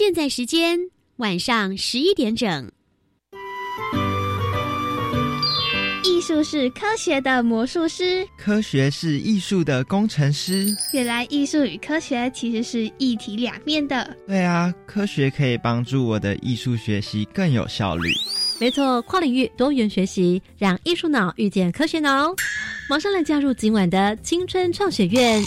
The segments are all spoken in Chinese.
现在时间晚上十一点整。艺术是科学的魔术师，科学是艺术的工程师。原来艺术与科学其实是一体两面的。对啊，科学可以帮助我的艺术学习更有效率。没错，跨领域多元学习，让艺术脑遇见科学脑。马上来加入今晚的青春创学院。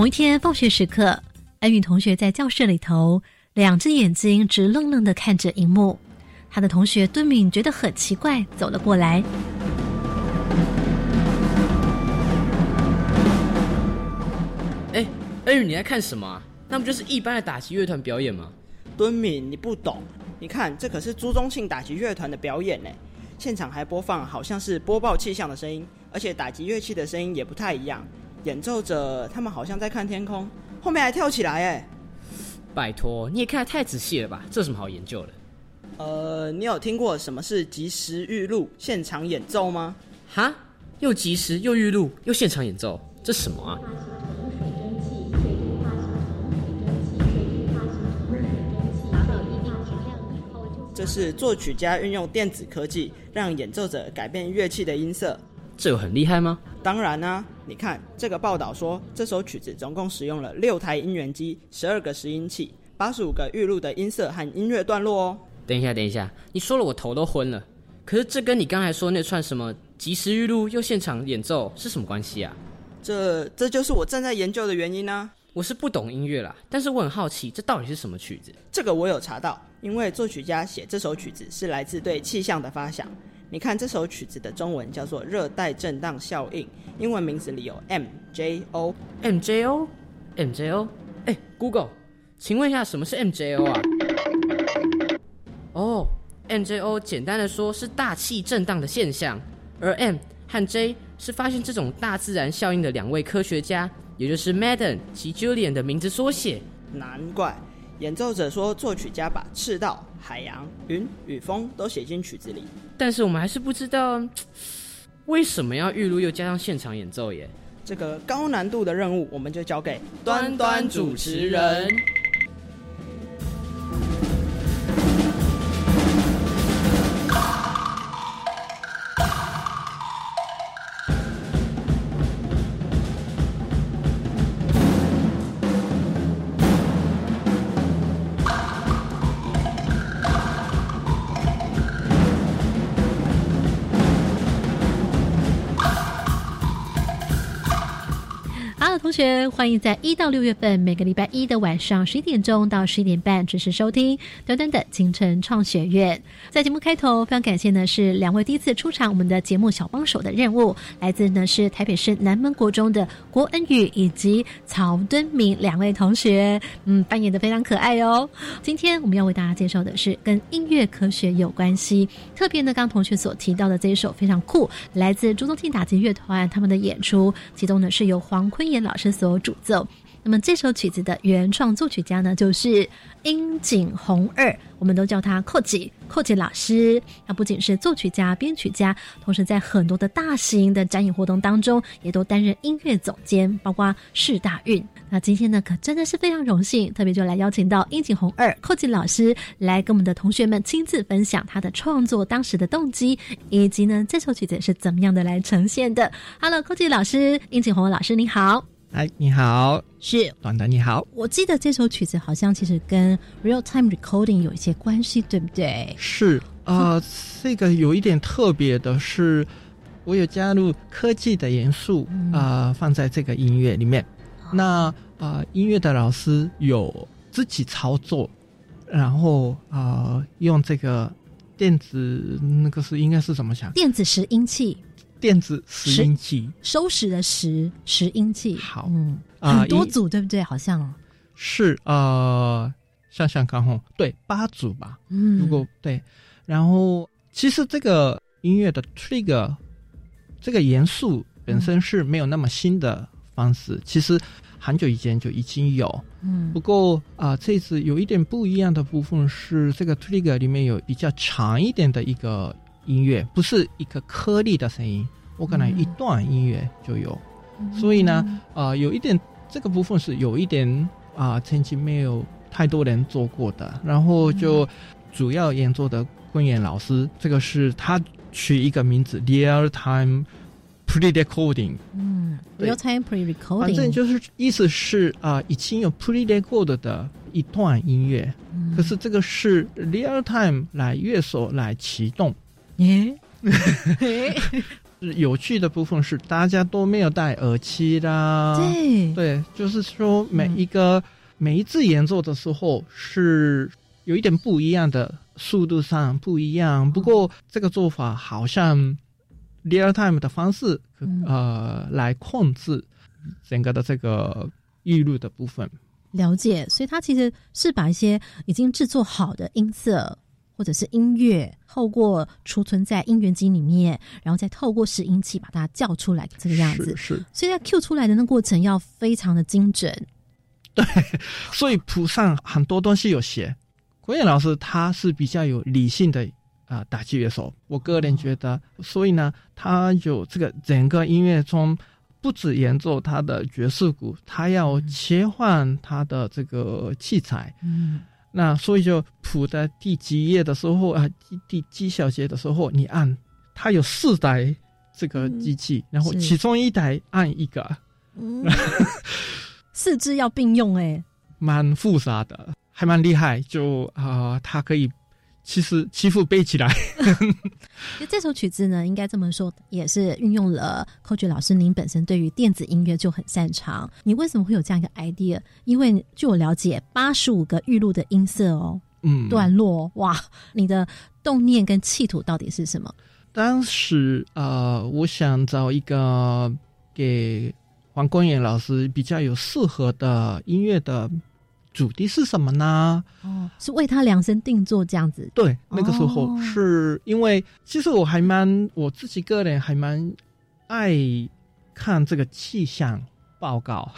某一天放学时刻，恩宇同学在教室里头，两只眼睛直愣愣的看着荧幕。他的同学敦敏觉得很奇怪，走了过来。哎，恩宇，你在看什么？那不就是一般的打击乐团表演吗？敦敏，你不懂。你看，这可是朱宗庆打击乐团的表演呢。现场还播放，好像是播报气象的声音，而且打击乐器的声音也不太一样。演奏者他们好像在看天空，后面还跳起来哎！拜托，你也看得太仔细了吧？这有什么好研究的？呃，你有听过什么是即时预录现场演奏吗？哈？又即时又预录又现场演奏，这什么啊？这是作曲家运用电子科技，让演奏者改变乐器的音色。这有很厉害吗？当然啦！你看这个报道说，这首曲子总共使用了六台音源机、十二个拾音器、八十五个预录的音色和音乐段落哦。等一下，等一下，你说了我头都昏了。可是这跟你刚才说那串什么即时预录又现场演奏是什么关系啊？这这就是我正在研究的原因呢。我是不懂音乐啦，但是我很好奇，这到底是什么曲子？这个我有查到，因为作曲家写这首曲子是来自对气象的发想。你看这首曲子的中文叫做《热带震荡效应》，英文名字里有 M J O M J O M J O。哎，Google，请问一下什么是 M J O 啊？哦，M J O 简单的说是大气震荡的现象，而 M 和 J 是发现这种大自然效应的两位科学家，也就是 Madden 及 Julian 的名字缩写。难怪。演奏者说，作曲家把赤道、海洋、云与风都写进曲子里，但是我们还是不知道为什么要预录又加上现场演奏耶。这个高难度的任务，我们就交给端端主持人。同学，欢迎在一到六月份每个礼拜一的晚上十一点钟到十一点半准时收听短短的清晨创学院。在节目开头，非常感谢呢是两位第一次出场我们的节目小帮手的任务，来自呢是台北市南门国中的郭恩宇以及曹敦明两位同学，嗯，扮演的非常可爱哦。今天我们要为大家介绍的是跟音乐科学有关系，特别呢刚同学所提到的这一首非常酷，来自朱宗庆打击乐团他们的演出，其中呢是由黄坤炎老。老师所主奏，那么这首曲子的原创作曲家呢，就是樱井宏二，我们都叫他寇吉寇吉老师。他不仅是作曲家、编曲家，同时在很多的大型的展演活动当中，也都担任音乐总监，包括世大运。那今天呢，可真的是非常荣幸，特别就来邀请到樱井宏二寇吉老师来跟我们的同学们亲自分享他的创作当时的动机，以及呢这首曲子是怎么样的来呈现的。Hello，寇吉老师，樱井宏二老师，你好。哎，你好，是短短你好。我记得这首曲子好像其实跟 real time recording 有一些关系，对不对？是啊，这个有一点特别的是，我有加入科技的元素啊，放在这个音乐里面。那啊，音乐的老师有自己操作，然后啊，用这个电子那个是应该是怎么想？电子拾音器。电子拾音器，收拾的拾拾音器。好，嗯，很多组对不对？好像是呃，想想看哈，对，八组吧。嗯，如果对，然后其实这个音乐的 trigger 这个元素本身是没有那么新的方式，其实很久以前就已经有。嗯，不过啊，这次有一点不一样的部分是，这个 trigger 里面有比较长一点的一个。音乐不是一个颗粒的声音，我可能一段音乐就有，所以呢，呃，有一点这个部分是有一点啊，曾经没有太多人做过的，然后就主要演奏的昆演老师，这个是他取一个名字 “real time pre-recording”。嗯对，real time pre 反正 recording，反正就是意思是啊、已经有 pre-record 的一段音乐，嗯。可是这个是 real time 来乐手来启动。耶，有趣的部分是大家都没有戴耳机啦，对，对，就是说每一个、每一次演奏的时候是有一点不一样的速度上不一样，不过这个做法好像 real time 的方式，嗯。呃，来控制整个的这个预录的部分。了解，所以它其实是把一些已经制作好的音色或者是音乐，透过储存在音源机里面，然后再透过拾音器把它叫出来这个样子是。是，所以在 Q 出来的那过程要非常的精准。对 所以谱上很多东西有写。国彦老师他是比较有理性的啊、打击乐手，我个人觉得，所以呢，他有这个整个音乐中不止演奏他的爵士鼓，他要切换他的这个器材。嗯，那所以就谱的第几页的时候啊，第第几小节的时候，你按，它有四台这个机器，然后其中一台按一个，嗯。四肢要并用哎、蛮复杂的，还蛮厉害。就啊、它可以其实几乎背起来。那这首曲子呢，应该这么说，也是运用了寇爵老师您本身对于电子音乐就很擅长。你为什么会有这样一个 idea？因为据我了解，八十五个预录的音色哦，嗯，段落哇，你的动念跟企图到底是什么？当时呃，我想找一个给黄光远老师比较有适合的音乐的主题是什么呢？哦，是为他量身定做这样子。对，那个时候哦是因为其实我还蛮我自己个人还蛮爱看这个气象报告。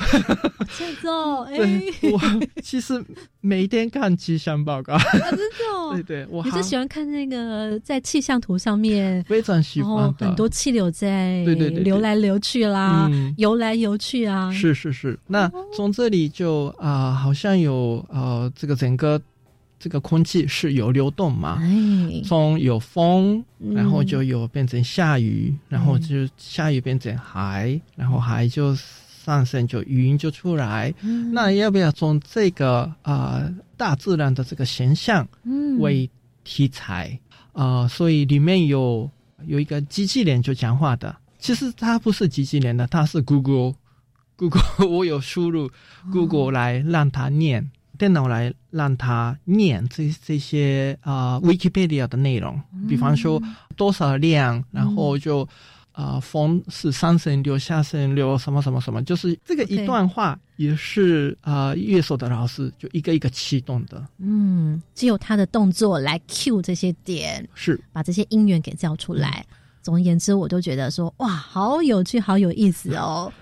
这样子哦，哎、对，我其实每天看气象报告。啊真的哦。对，对，我你是喜欢看那个在气象图上面，非常喜欢很多气流在对对对对流来流去啦，嗯。游来游去啊。是是是，那从这里就啊、好像有呃，这个整个这个空气是有流动嘛，哎，从有风，嗯。然后就有变成下雨，然后就下雨变成海，然后海就上升，就语音就出来。嗯。那要不要从这个啊、大自然的这个形象嗯。为题材？啊、所以里面有有一个机器人就讲话的，其实它不是机器人的，它是 Google。Google 我有输入 Google 来让它念，电脑来让它念这这些啊、Wikipedia 的内容，比方说多少量，然后就啊、风是上升流、下升流，什么什么什么，就是这个一段话也是啊、乐手的老师就一个一个启动的，嗯，只有他的动作来 cue 这些点，是把这些音源给叫出来。总而言之，我都觉得说，哇，好有趣，好有意思哦。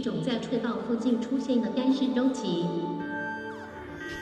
一种在赤道附近出现的干湿周期。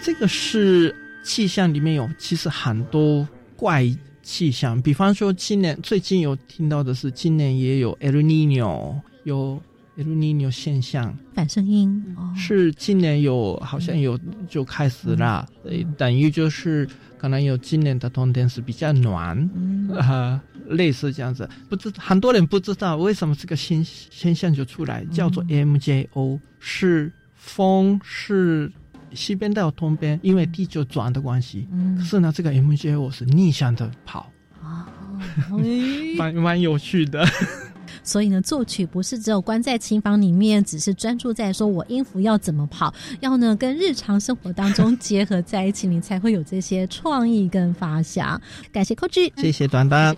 这个是气象里面有其实很多怪气象，比方说今年最近有听到的是今年也有 El Nino 有 El Nino 现象，反声音哦，是今年有好像有就开始了，呃等于就是可能有今年的冬天是比较暖，嗯。呃，类似这样子，不知很多人不知道为什么这个现现象就出来，叫做 MJO，是风是西边到东边，因为地球转的关系。嗯可是呢，这个 MJO 是逆向的跑，啊，蛮蛮有趣的。所以呢，作曲不是只有关在琴房里面，只是专注在说我音符要怎么跑，要呢跟日常生活当中结合在一起，你才会有这些创意跟发想。感谢 Coach，谢谢端端。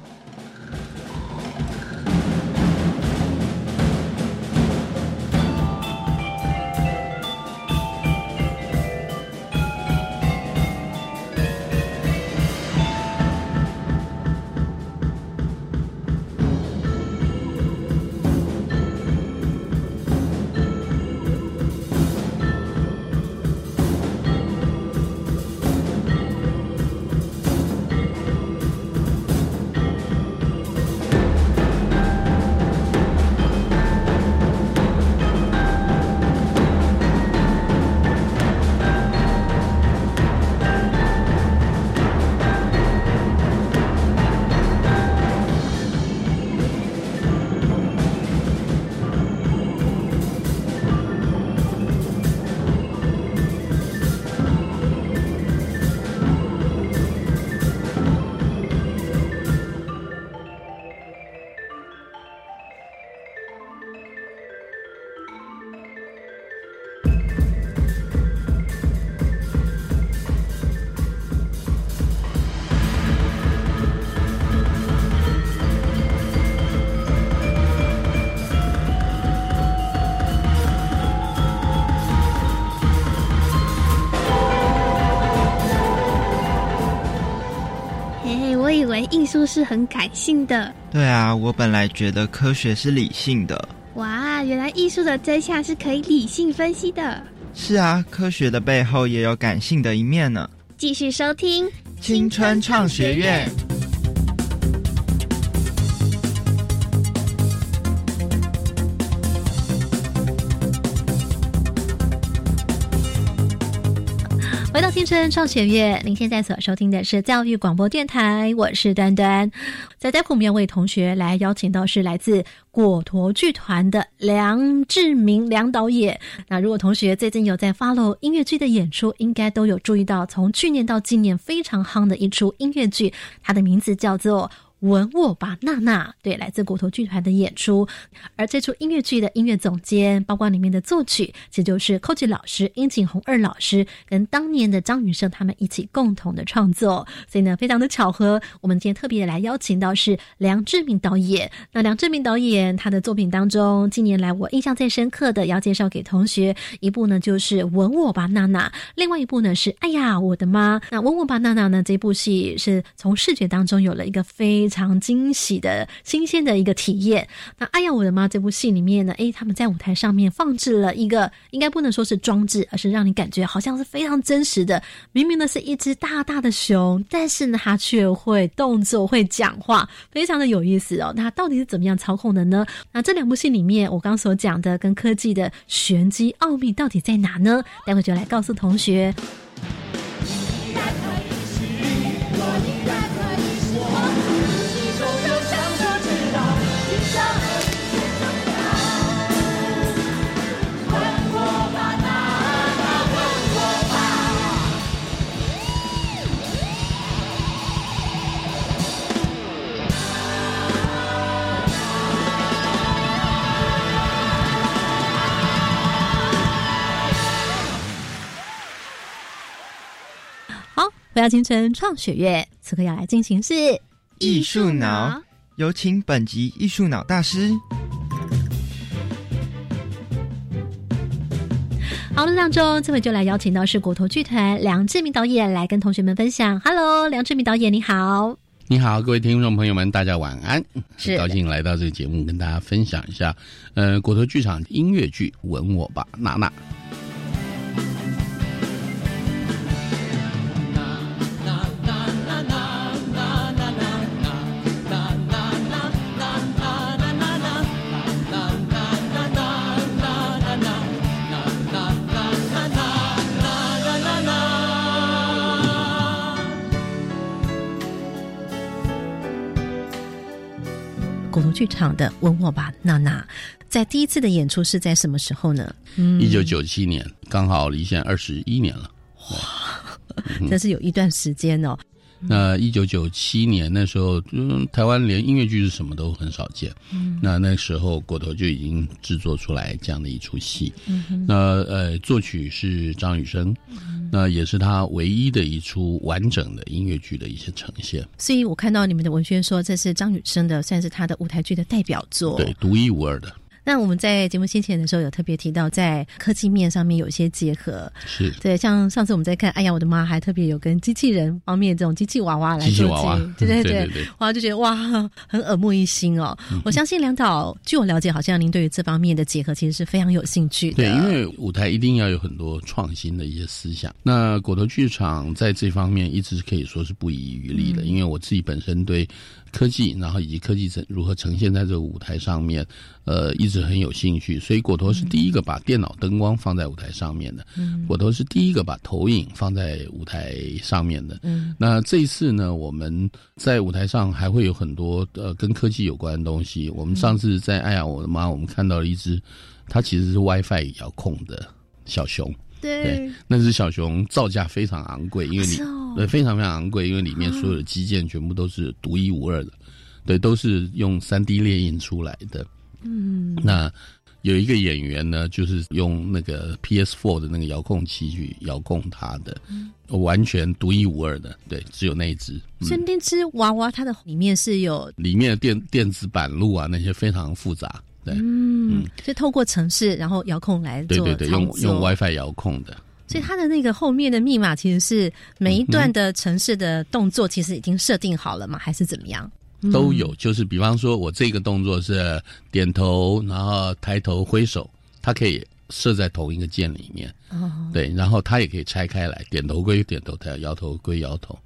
术是很感性的，对啊，我本来觉得科学是理性的。哇，原来艺术的真相是可以理性分析的。是啊，科学的背后也有感性的一面呢。继续收听青春创学院。青春创学院，您现在所收听的是教育广播电台，我是端端。在待会我们要为同学来邀请到是来自果陀剧团的梁志明梁导演。那如果同学最近有在 follow 音乐剧的演出，应该都有注意到，从去年到今年非常夯的一出音乐剧，它的名字叫做。吻我吧，娜娜，对，来自骨头剧团的演出。而这出音乐剧的音乐总监，包括里面的作曲，其实就是 Coach 老师殷景洪二老师跟当年的张雨生他们一起共同的创作。所以呢，非常的巧合，我们今天特别来邀请到是梁志明导演。那梁志明导演他的作品当中，近年来我印象最深刻的要介绍给同学一部呢，就是《吻我吧，娜娜》；另外一部呢是《哎呀，我的妈》。那《吻我吧，娜娜》呢，这部戏是从视觉当中有了一个非常惊喜的新鲜的一个体验。那哎呀，我的妈！这部戏里面呢，诶，他们在舞台上面放置了一个，应该不能说是装置，而是让你感觉好像是非常真实的。明明呢是一只大大的熊，但是呢它却会动作、会讲话，非常的有意思哦。那到底是怎么样操控的呢？那这两部戏里面，我刚所讲的跟科技的玄机奥秘到底在哪呢？待会就来告诉同学。好，回到京城创学院，此刻要来进行是艺术脑，有请本集艺术脑大师。好了，当中这回就来邀请到是果陀剧团梁志明导演来跟同学们分享。Hello，梁志明导演你好。你好，各位听众朋友们，大家晚安。是很高兴来到这个节目，跟大家分享一下，呃，果陀剧场音乐剧《吻我吧，娜娜》。场的《问我吧，娜娜》，在第一次的演出是在什么时候呢？嗯一九九七年，刚好离现二十一年了。哇 这是有一段时间哦。那一九九七年那时候，嗯，台湾连音乐剧是什么都很少见。嗯，那那时候国头就已经制作出来这样的一出戏。嗯，那呃，作曲是张雨生，那也是他唯一的一出完整的音乐剧的一些呈现。所以我看到你们的文宣说这是张雨生的，算是他的舞台剧的代表作。对，独一无二的。那我们在节目先前的时候有特别提到，在科技面上面有一些结合，是。对，像上次我们在看，哎呀，我的妈，还特别有跟机器人方面这种机器娃娃来机器做娃。娃结，对对对。对对哇，就觉得哇，很耳目一新哦。我相信梁导，据我了解，好像您对于这方面的结合其实是非常有兴趣的。对，因为舞台一定要有很多创新的一些思想。那果头剧场在这方面一直可以说是不遗余力的，因为我自己本身对科技，然后以及科技呈如何呈现在这个舞台上面，呃，一直很有兴趣。所以果头是第一个把电脑灯光放在舞台上面的，嗯果头是第一个把投影放在舞台上面的。嗯，那这一次呢，我们在舞台上还会有很多呃跟科技有关的东西。我们上次在哎呀我的妈，我们看到了一只，它其实是 WiFi 遥控的小熊。对，那只小熊造价非常昂贵，因为你、哦对非常非常昂贵，因为里面所有的基建全部都是独一无二的，对，都是用三 D 列印出来的。嗯，那有一个演员呢，就是用那个 PS4 的那个遥控器去遥控它的，完全独一无二的，对，只有那一只。嗯所以那只娃娃它的里面是有里面的电电子板路啊，那些非常复杂。对，嗯，是透过城市然后遥控来做对对对，用用 WiFi 遥控的。所以它的那个后面的密码其实是每一段的城市的动作，其实已经设定好了吗？还是怎么样？都有，就是比方说我这个动作是点头，然后抬头挥手，它可以设在同一个键里面，哦，对，然后它也可以拆开来，点头归点头，抬摇头归摇头，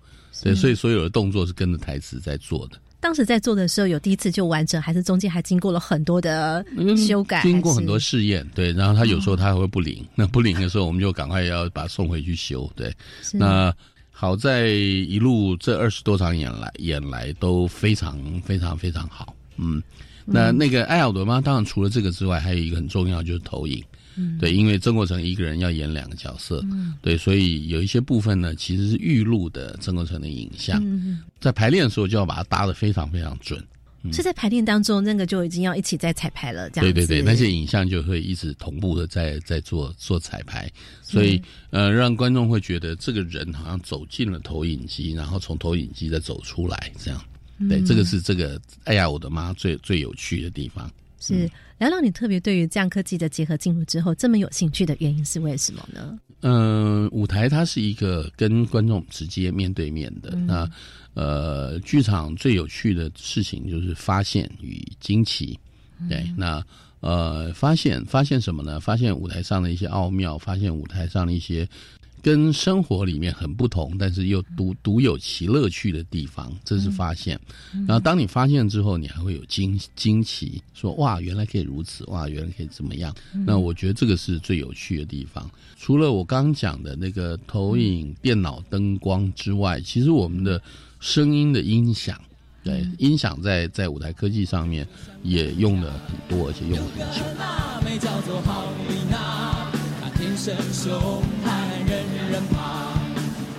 对，所以所有的动作是跟着台词在做的，当时在做的时候，有第一次就完整，还是中间还经过了很多的修改？经过很多试验，对，然后他有时候他还会不灵，那不灵的时候我们就赶快要把它送回去修，对，是。那好在一路这二十多场演来演来都非常非常非常好，嗯，那那个艾尔德妈当然除了这个之外，还有一个很重要就是投影，嗯对，因为曾国成一个人要演两个角色，对，所以有一些部分呢其实是预录的曾国成的影像，嗯，在排练的时候就要把它搭的非常非常准。是在排练当中，那个就已经要一起在彩排了，这样子。对对对，那些影像就会一直同步的在在做做彩排，所以呃，让观众会觉得这个人好像走进了投影机，然后从投影机再走出来，这样。对，这个是这个哎呀我的妈最最有趣的地方。是聊聊你特别对于这样科技的结合进入之后这么有兴趣的原因是为什么呢？嗯、舞台它是一个跟观众直接面对面的。那呃，剧场最有趣的事情就是发现与惊奇。对，那呃，发现发现什么呢？发现舞台上的一些奥妙，发现舞台上的一些跟生活里面很不同，但是又独独有其乐趣的地方，这是发现。然后当你发现之后，你还会有惊惊奇，说哇，原来可以如此，哇，原来可以怎么样？那我觉得这个是最有趣的地方。除了我刚刚讲的那个投影、电脑灯光之外，其实我们的声音的音响。对，音响在在舞台科技上面也用了很多，而且用了很久。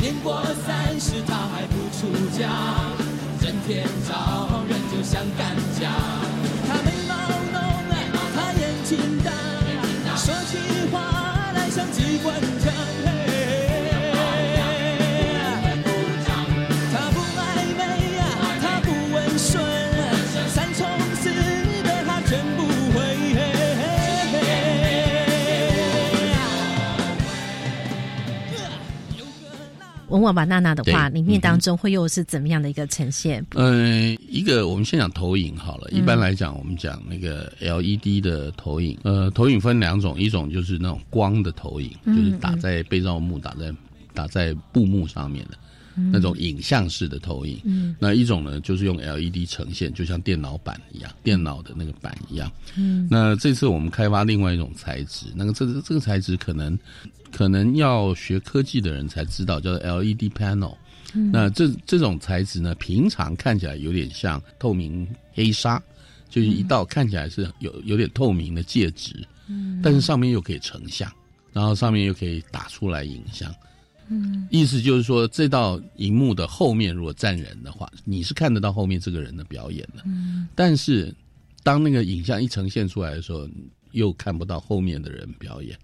年过三十，他还不出家，整天找人就像干架。他眉毛浓，他眼睛大，说起话来像机关枪文瓦巴娜娜的话，里面当中会又是怎么样的一个呈现？嗯，一个我们先讲投影好了。一般来讲，我们讲那个 LED 的投影，呃，投影分两种，一种就是那种光的投影，就是打在被罩幕、打在打在布幕上面的。那种影像式的投影，嗯。那一种呢，就是用 LED 呈现，就像电脑板一样，电脑的那个板一样。嗯，那这次我们开发另外一种材质，那个这这个材质可能可能要学科技的人才知道，叫做 LED panel。那这这种材质呢，平常看起来有点像透明黑纱，就是一道看起来是有有点透明的介质，但是上面又可以成像，然后上面又可以打出来影像。嗯意思就是说，这道荧幕的后面如果站人的话，你是看得到后面这个人的表演的。嗯但是当那个影像一呈现出来的时候，又看不到后面的人表演。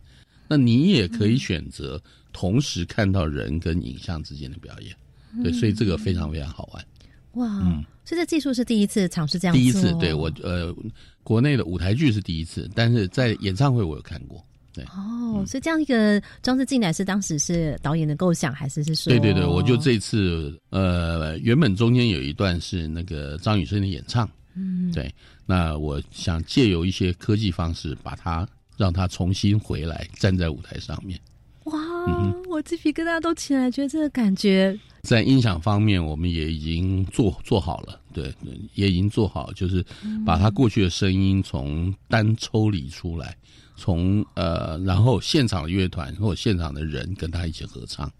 那你也可以选择同时看到人跟影像之间的表演。对，嗯所以这个非常非常好玩。哇，嗯所以这技术是第一次尝试这样做，第一次，对我呃，国内的舞台剧是第一次，但是在演唱会我有看过。对，哦，所以这样一个装置进来是当时是导演的构想，还是是说？对对对，我就这次呃，原本中间有一段是那个张雨生的演唱，嗯，对，那我想借由一些科技方式，把它让它重新回来，站在舞台上面。哇，嗯我鸡皮疙瘩都起来，觉得这个感觉，在音响方面，我们也已经做做好了，对，也已经做好，就是把他过去的声音从单抽离出来，从呃，然后现场的乐团或者现场的人跟他一起合唱，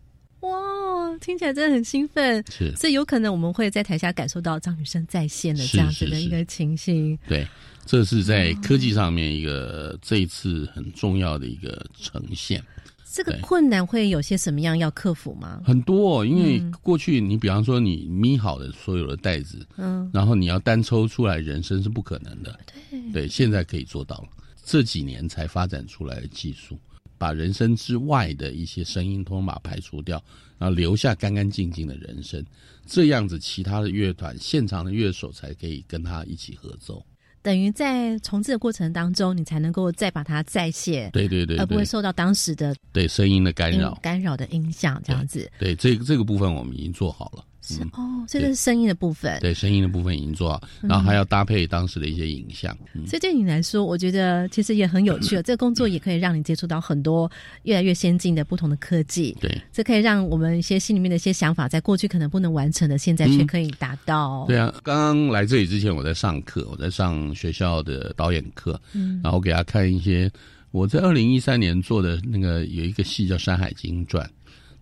哇，听起来真的很兴奋。是所以有可能我们会在台下感受到张雨生在线的是这样子的一个情形。对，这是在科技上面一个这一次很重要的一个呈现。这个困难会有些什么样要克服吗？很多、哦，因为嗯过去你比方说你咪好的所有的袋子，嗯，然后你要单抽出来人声是不可能的。对，对现在可以做到了。这几年才发展出来的技术，把人声之外的一些声音通通把排除掉，然后留下干干净净的人声，这样子其他的乐团现场的乐手才可以跟他一起合奏。等于在重置的过程当中，你才能够再把它再现，对对对而不会，受到当时的对声音的干扰，干扰的影响，这样子。对这个这个部分我们已经做好了。嗯，哦，这是声音的部分。对声音的部分已经做好，嗯然后还要搭配当时的一些影像。嗯，所以对你来说，我觉得其实也很有趣了。这个工作也可以让你接触到很多越来越先进的不同的科技。对，这可以让我们一些心里面的一些想法，在过去可能不能完成的，现在却可以达到。对啊，刚刚来这里之前，我在上课，我在上学校的导演课，嗯然后给他看一些我在二零一三年做的那个有一个戏叫《山海经传》，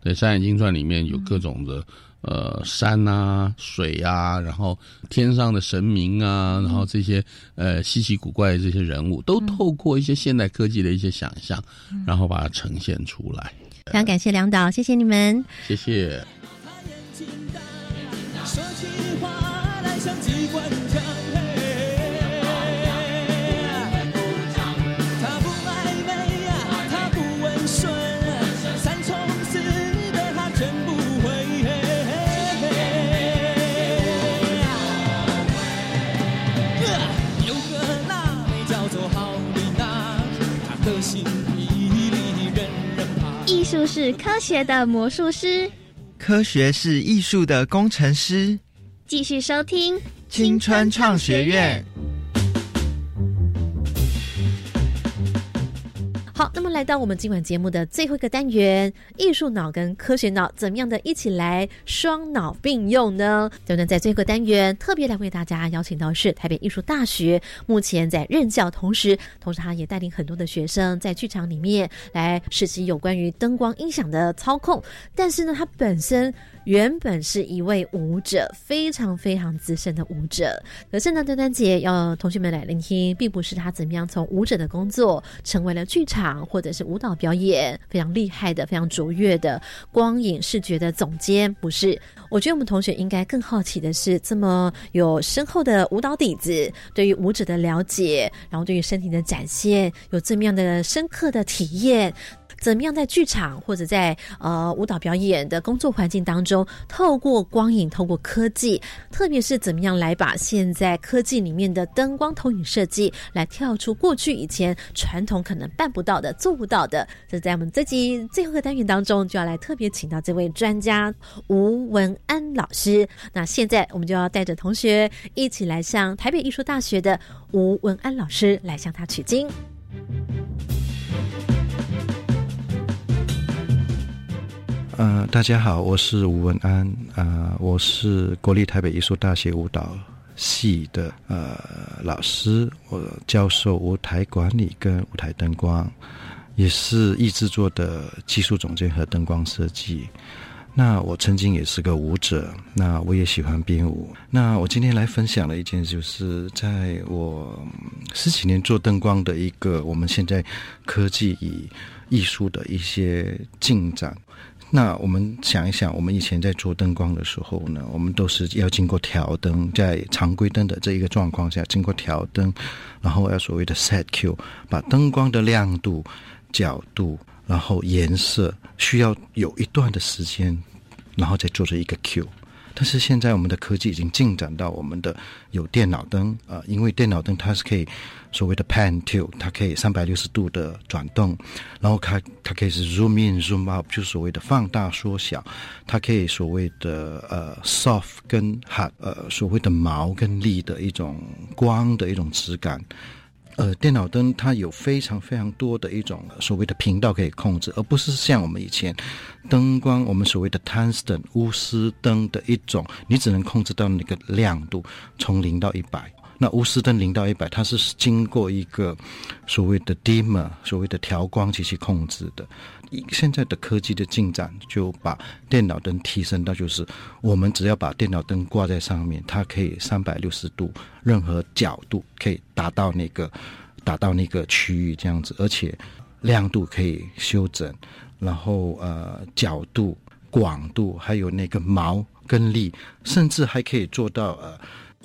对，《山海经传》里面有各种的、呃山啊、水啊，然后天上的神明啊，然后这些呃稀奇古怪的这些人物，都透过一些现代科技的一些想象，然后把它呈现出来。非常感谢梁导，谢谢你们。谢谢。说起话来像机关是科学的魔术师。科学是艺术的工程师。继续收听青春创学院。好，那么来到我们今晚节目的最后一个单元——艺术脑跟科学脑，怎么样的一起来双脑并用呢？等等，在最后一个单元特别来为大家邀请到是台北艺术大学，目前在任教，同时，同时他也带领很多的学生在剧场里面来实习有关于灯光音响的操控。但是呢，他本身原本是一位舞者，非常非常资深的舞者。可是呢，端端姐要同学们来聆听，并不是他怎么样从舞者的工作成为了剧场或者是舞蹈表演非常厉害的、非常卓越的光影视觉的总监，不是。我觉得我们同学应该更好奇的是，这么有深厚的舞蹈底子，对于舞者的了解，然后对于身体的展现，有这么样的深刻的体验。怎么样在剧场或者在呃舞蹈表演的工作环境当中，透过光影、透过科技，特别是怎么样来把现在科技里面的灯光投影设计，来跳出过去以前传统可能办不到的、做不到的。这在我们这集最后一个单元当中，就要来特别请到这位专家吴文安老师。那现在我们就要带着同学一起来向台北艺术大学的吴文安老师来向他取经。呃，大家好，我是吴文安，啊、我是国立台北艺术大学舞蹈系的呃老师，我教授舞台管理跟舞台灯光，也是艺制作的技术总监和灯光设计。那我曾经也是个舞者，那我也喜欢编舞。那我今天来分享的一件，就是在我十几年做灯光的一个，我们现在科技与艺术的一些进展。那我们想一想，我们以前在做灯光的时候呢，我们都是要经过调灯，在常规灯的这一个状况下，经过调灯，然后要所谓的 set Q，把灯光的亮度、角度，然后颜色，需要有一段的时间，然后再做这一个 Q。但是现在我们的科技已经进展到我们的有电脑灯啊、呃，因为电脑灯它是可以所谓的 pan tilt，它可以三百六十度的转动，然后它它可以是 zoom in zoom out，就所谓的放大缩小，它可以所谓的呃 soft 跟 hard 呃所谓的毛跟力的一种光的一种质感。呃，电脑灯它有非常非常多的一种所谓的频道可以控制，而不是像我们以前灯光我们所谓的 tungsten 钨丝灯的一种，你只能控制到那个亮度从零到一百。那钨丝灯零到一百，它是经过一个所谓的 dimmer 所谓的调光机去控制的。现在的科技的进展，就把电脑灯提升到，就是我们只要把电脑灯挂在上面，它可以三百六十度，任何角度可以达到那个达到那个区域这样子，而且亮度可以修整，然后呃角度、广度，还有那个毛跟力，甚至还可以做到呃。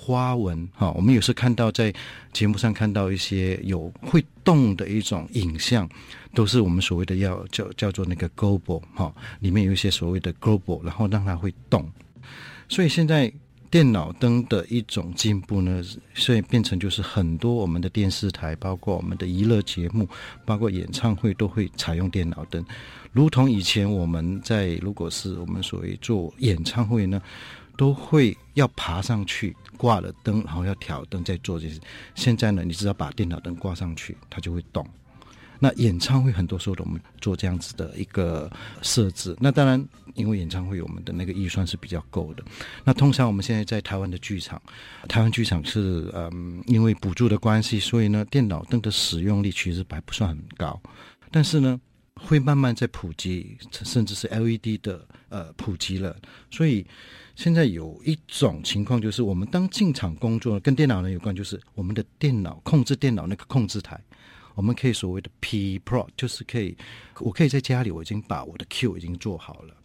花纹哈，我们有时看到在节目上看到一些有会动的一种影像，都是我们所谓的要叫叫做那个 global 哈，里面有一些所谓的 global，然后让它会动。所以现在电脑灯的一种进步呢，所以变成就是很多我们的电视台，包括我们的娱乐节目，包括演唱会都会采用电脑灯，如同以前我们在如果是我们所谓做演唱会呢。都会要爬上去，挂了灯，然后要调灯，再做这些。现在呢，你只要把电脑灯挂上去，它就会动。那演唱会很多时候我们做这样子的一个设置。那当然，因为演唱会我们的那个预算是比较够的。那通常我们现在在台湾的剧场，台湾剧场是嗯，因为补助的关系，所以呢，电脑灯的使用率其实还不算很高。但是呢，会慢慢在普及，甚至是 LED 的呃普及了。所以现在有一种情况，就是我们当进场工作跟电脑人有关，就是我们的电脑控制电脑那个控制台，我们可以所谓的 P Pro，就是可以，我可以在家里我已经把我的 Q 已经做好了，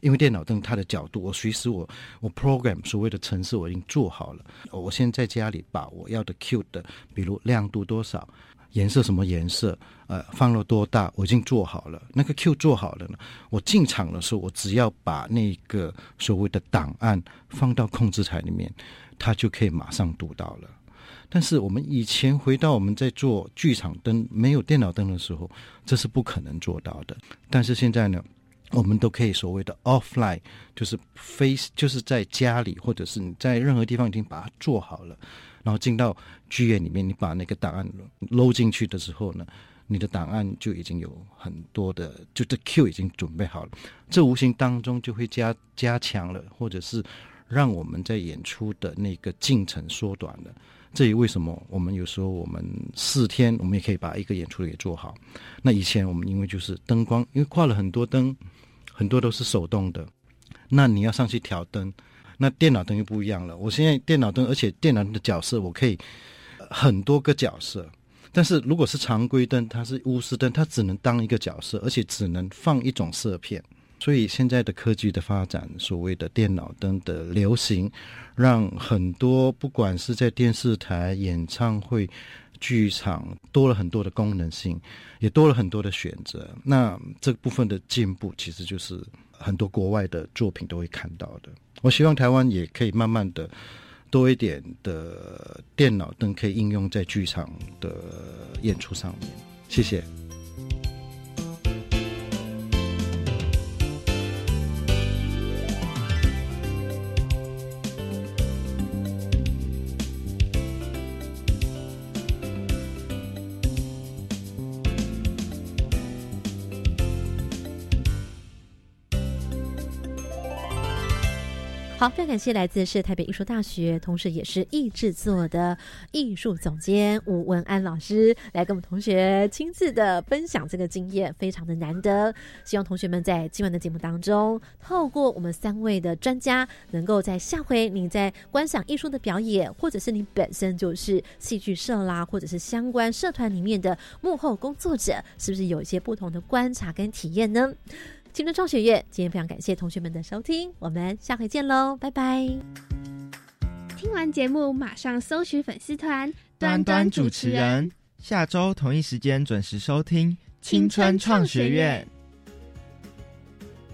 因为电脑灯它的角度，我随时我我 program 所谓的程式我已经做好了，我现在在家里把我要的 Q 的，比如亮度多少。颜色什么颜色？呃，放了多大？我已经做好了。那个 Q 做好了呢？我进场的时候，我只要把那个所谓的档案放到控制台里面，它就可以马上读到了。但是我们以前回到我们在做剧场灯没有电脑灯的时候，这是不可能做到的。但是现在呢，我们都可以所谓的 offline，就是非就是在家里或者是你在任何地方已经把它做好了。然后进到剧院里面，你把那个档案搂进去的时候呢，你的档案就已经有很多的，就这 Q 已经准备好了。这无形当中就会加加强了，或者是让我们在演出的那个进程缩短了。这也为什么我们有时候我们四天我们也可以把一个演出给做好。那以前我们因为就是灯光，因为挂了很多灯，很多都是手动的，那你要上去调灯。那电脑灯又不一样了。我现在电脑灯，而且电脑的角色我可以很多个角色。但是如果是常规灯，它是钨丝灯，它只能当一个角色，而且只能放一种色片。所以现在的科技的发展，所谓的电脑灯的流行，让很多不管是在电视台、演唱会、剧场，多了很多的功能性，也多了很多的选择。那这部分的进步，其实就是很多国外的作品都会看到的。我希望台湾也可以慢慢的多一点的电脑灯可以应用在剧场的演出上面。谢谢。好，非常感谢来自是台北艺术大学，同时也是艺制作的艺术总监吴文安老师来跟我们同学亲自的分享这个经验，非常的难得。希望同学们在今晚的节目当中，透过我们三位的专家，能够在下回你在观赏艺术的表演，或者是你本身就是戏剧社啦，或者是相关社团里面的幕后工作者，是不是有一些不同的观察跟体验呢？青春创学院。今天非常感谢同学们的收听，我们下回见喽，拜拜。听完节目马上搜寻粉丝团端端主持人，下周同一时间准时收听青春创学院。